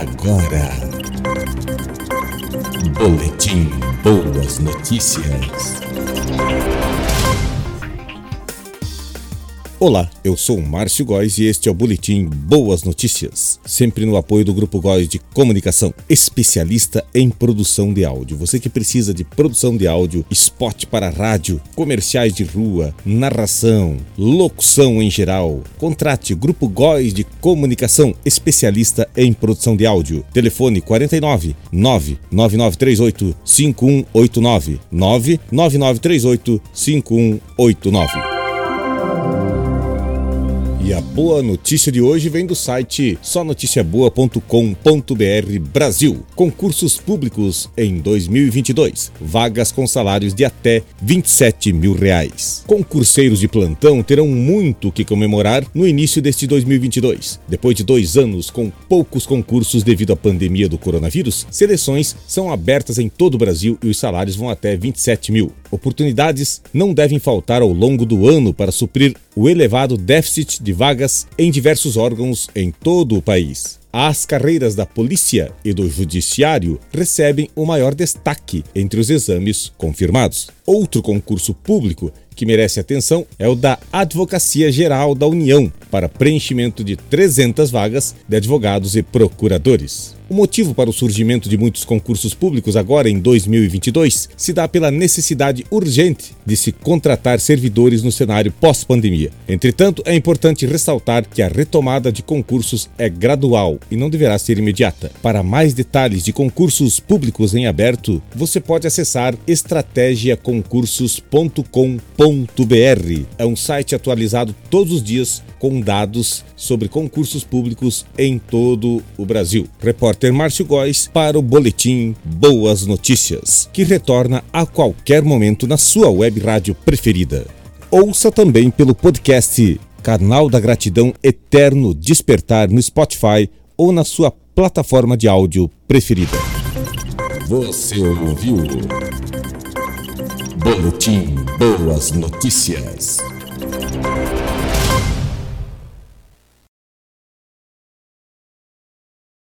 Agora, Boletim Boas Notícias. Olá, eu sou Márcio Góes e este é o Boletim Boas Notícias, sempre no apoio do Grupo Góes de Comunicação, especialista em produção de áudio. Você que precisa de produção de áudio, spot para rádio, comerciais de rua, narração, locução em geral, contrate Grupo Góes de Comunicação, especialista em produção de áudio. Telefone 49 99938 5189 99938 5189. E a boa notícia de hoje vem do site sonoticiaboa.com.br Brasil. Concursos públicos em 2022. Vagas com salários de até 27 mil reais. Concurseiros de plantão terão muito que comemorar no início deste 2022. Depois de dois anos com poucos concursos devido à pandemia do coronavírus, seleções são abertas em todo o Brasil e os salários vão até 27 mil. Oportunidades não devem faltar ao longo do ano para suprir o elevado déficit de vagas em diversos órgãos em todo o país. As carreiras da polícia e do judiciário recebem o maior destaque entre os exames confirmados. Outro concurso público que merece atenção é o da Advocacia Geral da União, para preenchimento de 300 vagas de advogados e procuradores. O motivo para o surgimento de muitos concursos públicos agora em 2022 se dá pela necessidade urgente de se contratar servidores no cenário pós-pandemia. Entretanto, é importante ressaltar que a retomada de concursos é gradual e não deverá ser imediata. Para mais detalhes de concursos públicos em aberto, você pode acessar estratégiaconcursos.com.br. É um site atualizado todos os dias com dados sobre concursos públicos em todo o Brasil. Repórter Márcio Góes para o Boletim Boas Notícias, que retorna a qualquer momento na sua web rádio preferida. Ouça também pelo podcast Canal da Gratidão Eterno Despertar no Spotify ou na sua plataforma de áudio preferida. Você ouviu? Boletim Boas Notícias.